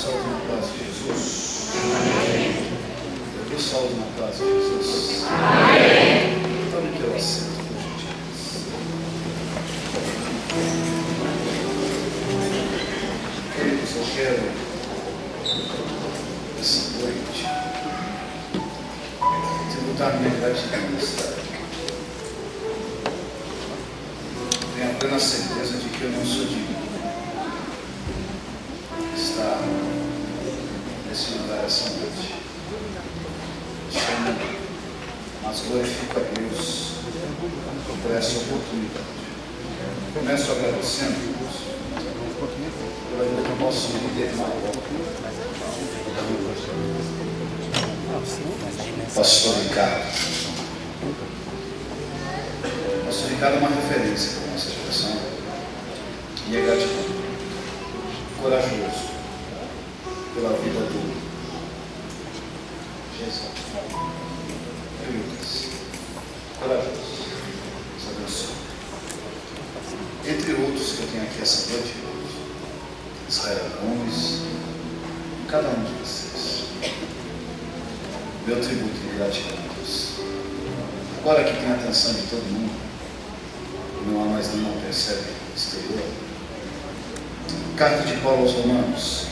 salve na paz de Jesus. Amém. Eu nos salve na paz de Jesus. Amém. o teu assento, por gentileza. Queridos, eu quero essa noite tributar minha gratidão nesta Tenho a plena certeza de que eu não sou digno. Nesse lugar essa noite. Chamo, mas glorifico a Deus por essa oportunidade. Começo agradecendo pela vida do nosso líder maior, Pastor Ricardo. Pastor Ricardo é uma referência para a nossa geração. E é gratidão. Corajoso pela vida do Jesus. E Lucas. Corajoso. Deus abençoe. Entre outros que eu tenho aqui essa noite, Israel Gomes, cada um de vocês. Meu tributo de gratidão a Deus. Agora que tem a atenção de todo mundo, não há mais nenhuma percebe exterior. Carta de Paulo aos Romanos,